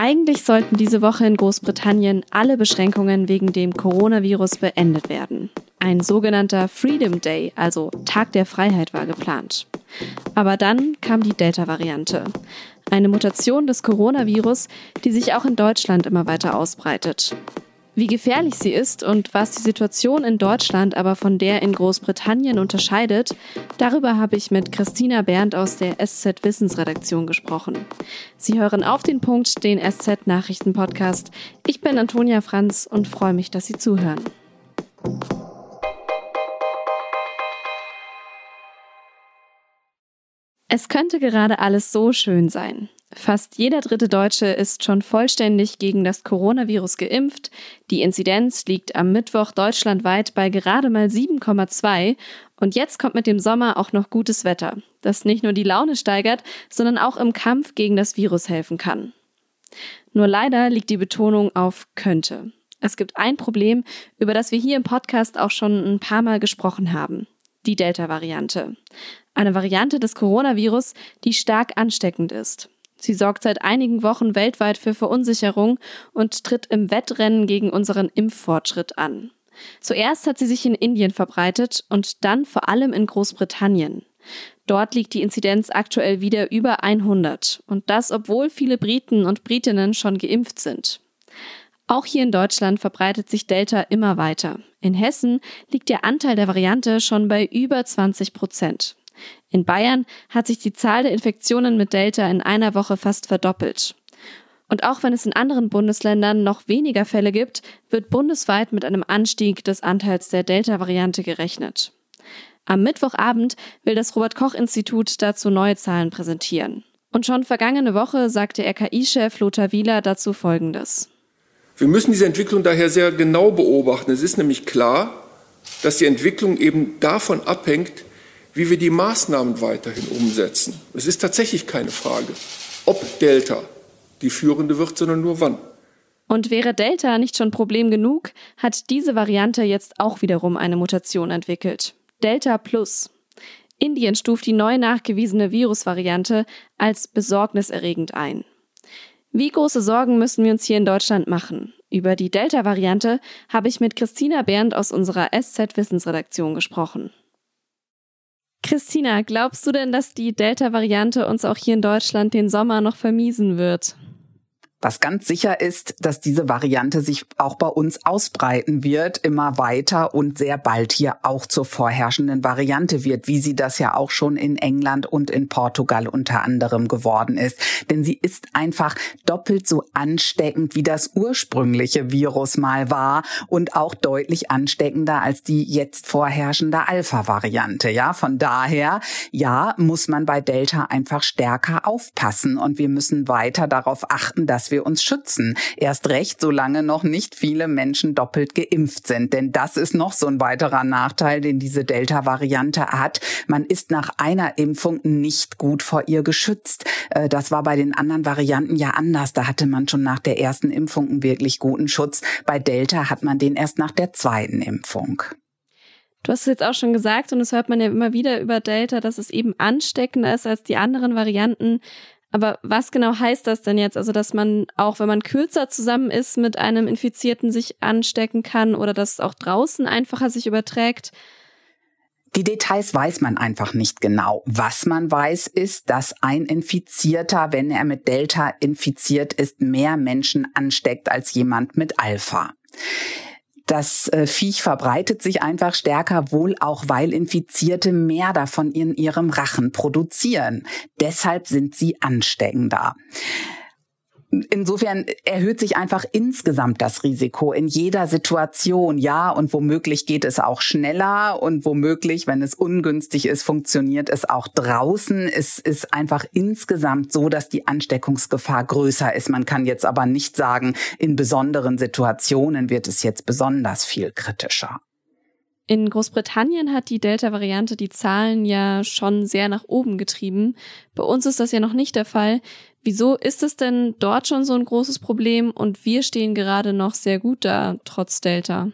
Eigentlich sollten diese Woche in Großbritannien alle Beschränkungen wegen dem Coronavirus beendet werden. Ein sogenannter Freedom Day, also Tag der Freiheit, war geplant. Aber dann kam die Delta-Variante. Eine Mutation des Coronavirus, die sich auch in Deutschland immer weiter ausbreitet. Wie gefährlich sie ist und was die Situation in Deutschland aber von der in Großbritannien unterscheidet, darüber habe ich mit Christina Berndt aus der SZ Wissensredaktion gesprochen. Sie hören auf den Punkt den SZ Nachrichten Podcast. Ich bin Antonia Franz und freue mich, dass Sie zuhören. Es könnte gerade alles so schön sein. Fast jeder dritte Deutsche ist schon vollständig gegen das Coronavirus geimpft. Die Inzidenz liegt am Mittwoch deutschlandweit bei gerade mal 7,2. Und jetzt kommt mit dem Sommer auch noch gutes Wetter, das nicht nur die Laune steigert, sondern auch im Kampf gegen das Virus helfen kann. Nur leider liegt die Betonung auf könnte. Es gibt ein Problem, über das wir hier im Podcast auch schon ein paar Mal gesprochen haben. Die Delta-Variante. Eine Variante des Coronavirus, die stark ansteckend ist. Sie sorgt seit einigen Wochen weltweit für Verunsicherung und tritt im Wettrennen gegen unseren Impffortschritt an. Zuerst hat sie sich in Indien verbreitet und dann vor allem in Großbritannien. Dort liegt die Inzidenz aktuell wieder über 100 und das obwohl viele Briten und Britinnen schon geimpft sind. Auch hier in Deutschland verbreitet sich Delta immer weiter. In Hessen liegt der Anteil der Variante schon bei über 20 Prozent. In Bayern hat sich die Zahl der Infektionen mit Delta in einer Woche fast verdoppelt. Und auch wenn es in anderen Bundesländern noch weniger Fälle gibt, wird bundesweit mit einem Anstieg des Anteils der Delta-Variante gerechnet. Am Mittwochabend will das Robert Koch Institut dazu neue Zahlen präsentieren. Und schon vergangene Woche sagte RKI-Chef Lothar Wieler dazu Folgendes. Wir müssen diese Entwicklung daher sehr genau beobachten. Es ist nämlich klar, dass die Entwicklung eben davon abhängt, wie wir die Maßnahmen weiterhin umsetzen. Es ist tatsächlich keine Frage, ob Delta die führende wird, sondern nur wann. Und wäre Delta nicht schon Problem genug, hat diese Variante jetzt auch wiederum eine Mutation entwickelt. Delta Plus. Indien stuft die neu nachgewiesene Virusvariante als besorgniserregend ein. Wie große Sorgen müssen wir uns hier in Deutschland machen? Über die Delta-Variante habe ich mit Christina Berndt aus unserer SZ-Wissensredaktion gesprochen. Christina, glaubst du denn, dass die Delta-Variante uns auch hier in Deutschland den Sommer noch vermiesen wird? Was ganz sicher ist, dass diese Variante sich auch bei uns ausbreiten wird, immer weiter und sehr bald hier auch zur vorherrschenden Variante wird, wie sie das ja auch schon in England und in Portugal unter anderem geworden ist. Denn sie ist einfach doppelt so ansteckend, wie das ursprüngliche Virus mal war und auch deutlich ansteckender als die jetzt vorherrschende Alpha-Variante. Ja, von daher, ja, muss man bei Delta einfach stärker aufpassen und wir müssen weiter darauf achten, dass wir uns schützen. Erst recht, solange noch nicht viele Menschen doppelt geimpft sind. Denn das ist noch so ein weiterer Nachteil, den diese Delta-Variante hat. Man ist nach einer Impfung nicht gut vor ihr geschützt. Äh, das war bei den anderen Varianten ja anders. Da hatte man schon nach der ersten Impfung einen wirklich guten Schutz. Bei Delta hat man den erst nach der zweiten Impfung. Du hast es jetzt auch schon gesagt und das hört man ja immer wieder über Delta, dass es eben ansteckender ist als die anderen Varianten. Aber was genau heißt das denn jetzt? Also, dass man auch, wenn man kürzer zusammen ist, mit einem Infizierten sich anstecken kann oder dass es auch draußen einfacher sich überträgt? Die Details weiß man einfach nicht genau. Was man weiß, ist, dass ein Infizierter, wenn er mit Delta infiziert ist, mehr Menschen ansteckt als jemand mit Alpha. Das äh, Viech verbreitet sich einfach stärker, wohl auch weil Infizierte mehr davon in ihrem Rachen produzieren. Deshalb sind sie ansteckender insofern erhöht sich einfach insgesamt das Risiko in jeder Situation, ja, und womöglich geht es auch schneller und womöglich, wenn es ungünstig ist, funktioniert es auch draußen. Es ist einfach insgesamt so, dass die Ansteckungsgefahr größer ist. Man kann jetzt aber nicht sagen, in besonderen Situationen wird es jetzt besonders viel kritischer. In Großbritannien hat die Delta-Variante die Zahlen ja schon sehr nach oben getrieben. Bei uns ist das ja noch nicht der Fall. Wieso ist es denn dort schon so ein großes Problem und wir stehen gerade noch sehr gut da, trotz Delta?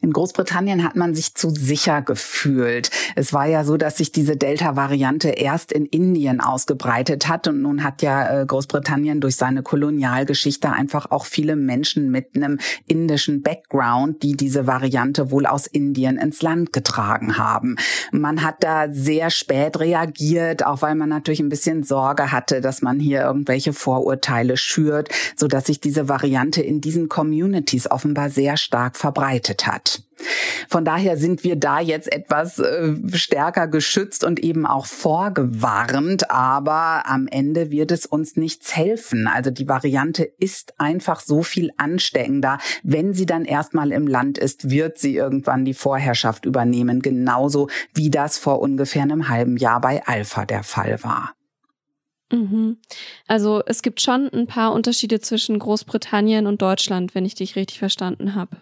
In Großbritannien hat man sich zu sicher gefühlt. Es war ja so, dass sich diese Delta-Variante erst in Indien ausgebreitet hat und nun hat ja äh, Großbritannien durch seine Kolonialgeschichte einfach auch viele Menschen mit einem indischen Background, die diese Variante wohl aus Indien ins Land getragen haben. Man hat da sehr spät reagiert, auch weil man natürlich ein bisschen Sorge hatte, dass man hier irgendwelche Vorurteile schürt, so dass sich diese Variante in diesen Communities offenbar sehr stark verbreitet hat. Von daher sind wir da jetzt etwas äh, stärker geschützt und eben auch vorgewarnt, aber am Ende wird es uns nichts helfen. Also die Variante ist einfach so viel ansteckender. Wenn sie dann erstmal im Land ist, wird sie irgendwann die Vorherrschaft übernehmen, genauso wie das vor ungefähr einem halben Jahr bei Alpha der Fall war. Mhm. Also es gibt schon ein paar Unterschiede zwischen Großbritannien und Deutschland, wenn ich dich richtig verstanden habe.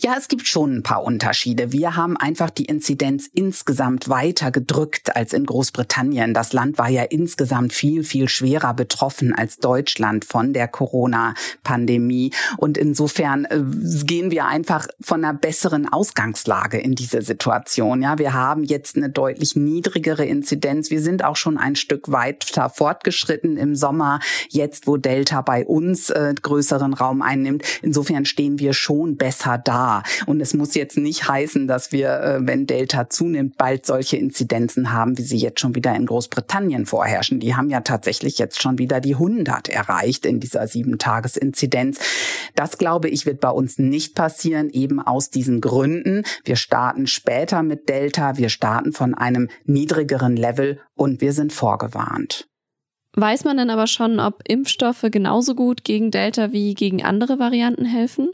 Ja, es gibt schon ein paar Unterschiede. Wir haben einfach die Inzidenz insgesamt weiter gedrückt als in Großbritannien. Das Land war ja insgesamt viel, viel schwerer betroffen als Deutschland von der Corona-Pandemie. Und insofern äh, gehen wir einfach von einer besseren Ausgangslage in diese Situation. Ja, wir haben jetzt eine deutlich niedrigere Inzidenz. Wir sind auch schon ein Stück weiter fortgeschritten im Sommer, jetzt wo Delta bei uns äh, größeren Raum einnimmt. Insofern stehen wir schon besser da. Und es muss jetzt nicht heißen, dass wir, äh, wenn Delta zunimmt, bald solche Inzidenzen haben, wie sie jetzt schon wieder in Großbritannien vorherrschen. Die haben ja tatsächlich jetzt schon wieder die 100 erreicht in dieser Sieben-Tages-Inzidenz. Das, glaube ich, wird bei uns nicht passieren, eben aus diesen Gründen. Wir starten später mit Delta, wir starten von einem niedrigeren Level und wir sind vorgewarnt. Weiß man denn aber schon, ob Impfstoffe genauso gut gegen Delta wie gegen andere Varianten helfen?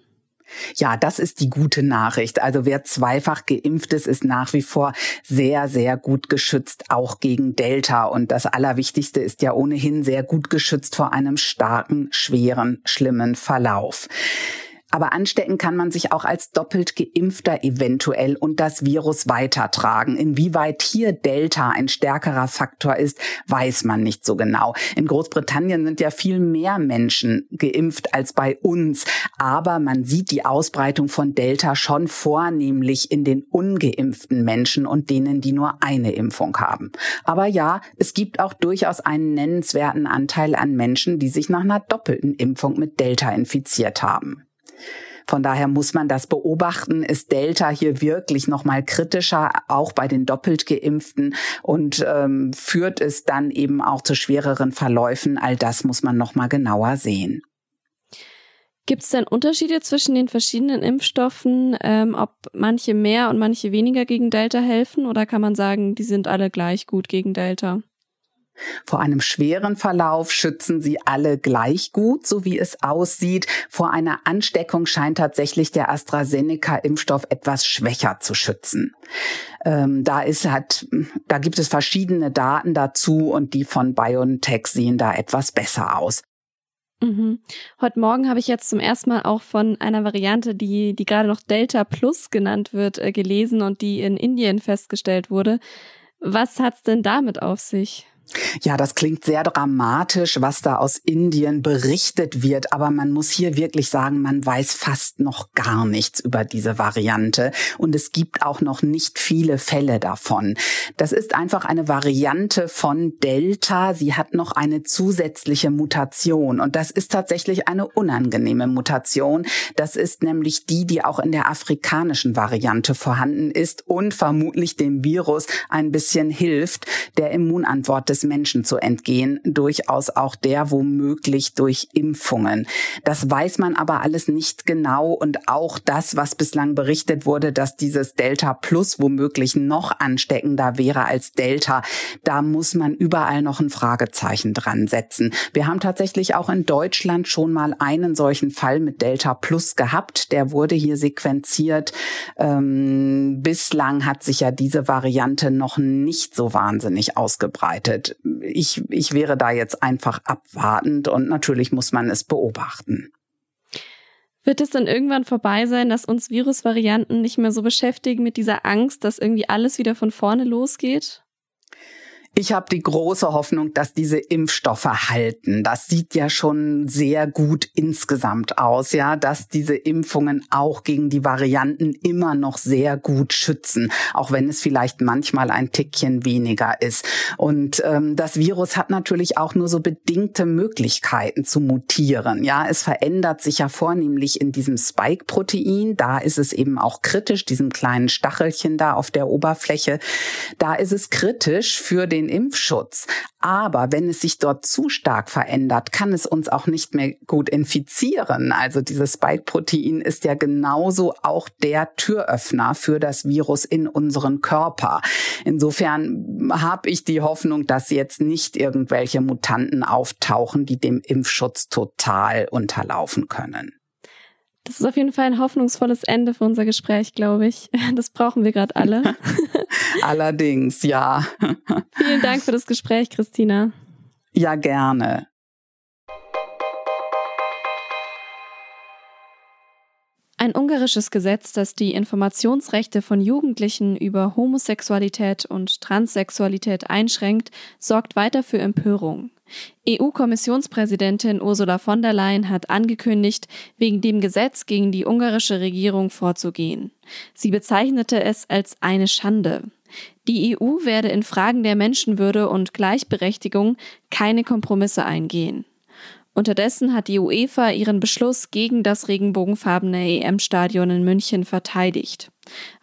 Ja, das ist die gute Nachricht. Also wer zweifach geimpft ist, ist nach wie vor sehr, sehr gut geschützt, auch gegen Delta. Und das Allerwichtigste ist ja ohnehin sehr gut geschützt vor einem starken, schweren, schlimmen Verlauf. Aber anstecken kann man sich auch als doppelt geimpfter eventuell und das Virus weitertragen. Inwieweit hier Delta ein stärkerer Faktor ist, weiß man nicht so genau. In Großbritannien sind ja viel mehr Menschen geimpft als bei uns. Aber man sieht die Ausbreitung von Delta schon vornehmlich in den ungeimpften Menschen und denen, die nur eine Impfung haben. Aber ja, es gibt auch durchaus einen nennenswerten Anteil an Menschen, die sich nach einer doppelten Impfung mit Delta infiziert haben. Von daher muss man das beobachten. Ist Delta hier wirklich noch mal kritischer, auch bei den doppelt geimpften und ähm, führt es dann eben auch zu schwereren Verläufen? All das muss man noch mal genauer sehen. Gibt es denn Unterschiede zwischen den verschiedenen Impfstoffen, ähm, ob manche mehr und manche weniger gegen Delta helfen oder kann man sagen, die sind alle gleich gut gegen Delta? Vor einem schweren Verlauf schützen sie alle gleich gut, so wie es aussieht. Vor einer Ansteckung scheint tatsächlich der AstraZeneca-Impfstoff etwas schwächer zu schützen. Ähm, da ist hat, da gibt es verschiedene Daten dazu und die von BioNTech sehen da etwas besser aus. Mhm. Heute Morgen habe ich jetzt zum ersten Mal auch von einer Variante, die, die gerade noch Delta Plus genannt wird, äh, gelesen und die in Indien festgestellt wurde. Was hat's denn damit auf sich? Ja, das klingt sehr dramatisch, was da aus Indien berichtet wird, aber man muss hier wirklich sagen, man weiß fast noch gar nichts über diese Variante und es gibt auch noch nicht viele Fälle davon. Das ist einfach eine Variante von Delta. Sie hat noch eine zusätzliche Mutation und das ist tatsächlich eine unangenehme Mutation. Das ist nämlich die, die auch in der afrikanischen Variante vorhanden ist und vermutlich dem Virus ein bisschen hilft, der Immunantwort des des Menschen zu entgehen, durchaus auch der womöglich durch Impfungen. Das weiß man aber alles nicht genau und auch das, was bislang berichtet wurde, dass dieses Delta Plus womöglich noch ansteckender wäre als Delta, da muss man überall noch ein Fragezeichen dran setzen. Wir haben tatsächlich auch in Deutschland schon mal einen solchen Fall mit Delta Plus gehabt. Der wurde hier sequenziert. Ähm, bislang hat sich ja diese Variante noch nicht so wahnsinnig ausgebreitet ich, ich wäre da jetzt einfach abwartend und natürlich muss man es beobachten. Wird es dann irgendwann vorbei sein, dass uns Virusvarianten nicht mehr so beschäftigen mit dieser Angst, dass irgendwie alles wieder von vorne losgeht? Ich habe die große Hoffnung, dass diese Impfstoffe halten. Das sieht ja schon sehr gut insgesamt aus, ja, dass diese Impfungen auch gegen die Varianten immer noch sehr gut schützen, auch wenn es vielleicht manchmal ein Tickchen weniger ist. Und ähm, das Virus hat natürlich auch nur so bedingte Möglichkeiten zu mutieren. Ja, es verändert sich ja vornehmlich in diesem Spike-Protein. Da ist es eben auch kritisch, diesem kleinen Stachelchen da auf der Oberfläche. Da ist es kritisch für den den Impfschutz. Aber wenn es sich dort zu stark verändert, kann es uns auch nicht mehr gut infizieren. Also dieses Spike-Protein ist ja genauso auch der Türöffner für das Virus in unseren Körper. Insofern habe ich die Hoffnung, dass jetzt nicht irgendwelche Mutanten auftauchen, die dem Impfschutz total unterlaufen können. Das ist auf jeden Fall ein hoffnungsvolles Ende für unser Gespräch, glaube ich. Das brauchen wir gerade alle. Allerdings, ja. Vielen Dank für das Gespräch, Christina. Ja, gerne. Ein ungarisches Gesetz, das die Informationsrechte von Jugendlichen über Homosexualität und Transsexualität einschränkt, sorgt weiter für Empörung. EU-Kommissionspräsidentin Ursula von der Leyen hat angekündigt, wegen dem Gesetz gegen die ungarische Regierung vorzugehen. Sie bezeichnete es als eine Schande. Die EU werde in Fragen der Menschenwürde und Gleichberechtigung keine Kompromisse eingehen. Unterdessen hat die UEFA ihren Beschluss gegen das regenbogenfarbene EM-Stadion in München verteidigt.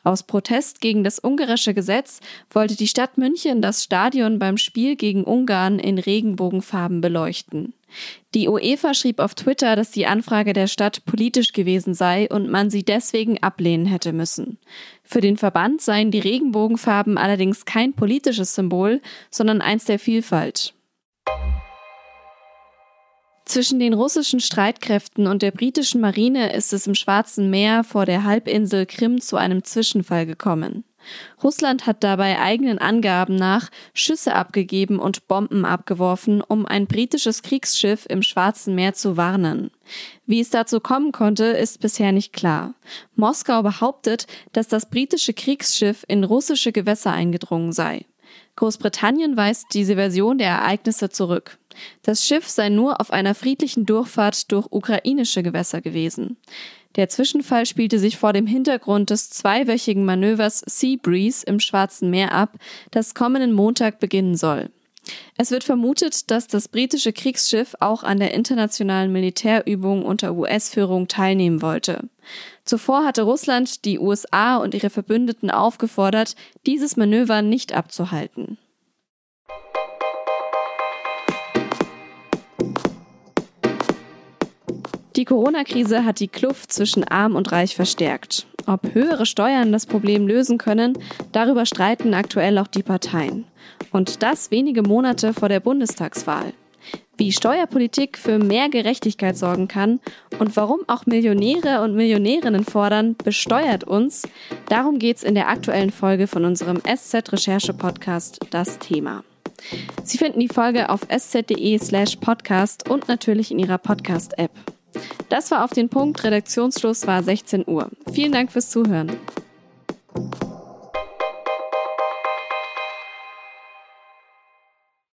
Aus Protest gegen das ungarische Gesetz wollte die Stadt München das Stadion beim Spiel gegen Ungarn in Regenbogenfarben beleuchten. Die UEFA schrieb auf Twitter, dass die Anfrage der Stadt politisch gewesen sei und man sie deswegen ablehnen hätte müssen. Für den Verband seien die Regenbogenfarben allerdings kein politisches Symbol, sondern eins der Vielfalt. Zwischen den russischen Streitkräften und der britischen Marine ist es im Schwarzen Meer vor der Halbinsel Krim zu einem Zwischenfall gekommen. Russland hat dabei eigenen Angaben nach Schüsse abgegeben und Bomben abgeworfen, um ein britisches Kriegsschiff im Schwarzen Meer zu warnen. Wie es dazu kommen konnte, ist bisher nicht klar. Moskau behauptet, dass das britische Kriegsschiff in russische Gewässer eingedrungen sei. Großbritannien weist diese Version der Ereignisse zurück. Das Schiff sei nur auf einer friedlichen Durchfahrt durch ukrainische Gewässer gewesen. Der Zwischenfall spielte sich vor dem Hintergrund des zweiwöchigen Manövers Sea Breeze im Schwarzen Meer ab, das kommenden Montag beginnen soll. Es wird vermutet, dass das britische Kriegsschiff auch an der internationalen Militärübung unter US-Führung teilnehmen wollte. Zuvor hatte Russland die USA und ihre Verbündeten aufgefordert, dieses Manöver nicht abzuhalten. Die Corona-Krise hat die Kluft zwischen Arm und Reich verstärkt. Ob höhere Steuern das Problem lösen können, darüber streiten aktuell auch die Parteien. Und das wenige Monate vor der Bundestagswahl. Wie Steuerpolitik für mehr Gerechtigkeit sorgen kann und warum auch Millionäre und Millionärinnen fordern, besteuert uns, darum geht's in der aktuellen Folge von unserem SZ-Recherche-Podcast Das Thema. Sie finden die Folge auf sz.de slash podcast und natürlich in Ihrer Podcast-App. Das war auf den Punkt. Redaktionsschluss war 16 Uhr. Vielen Dank fürs Zuhören.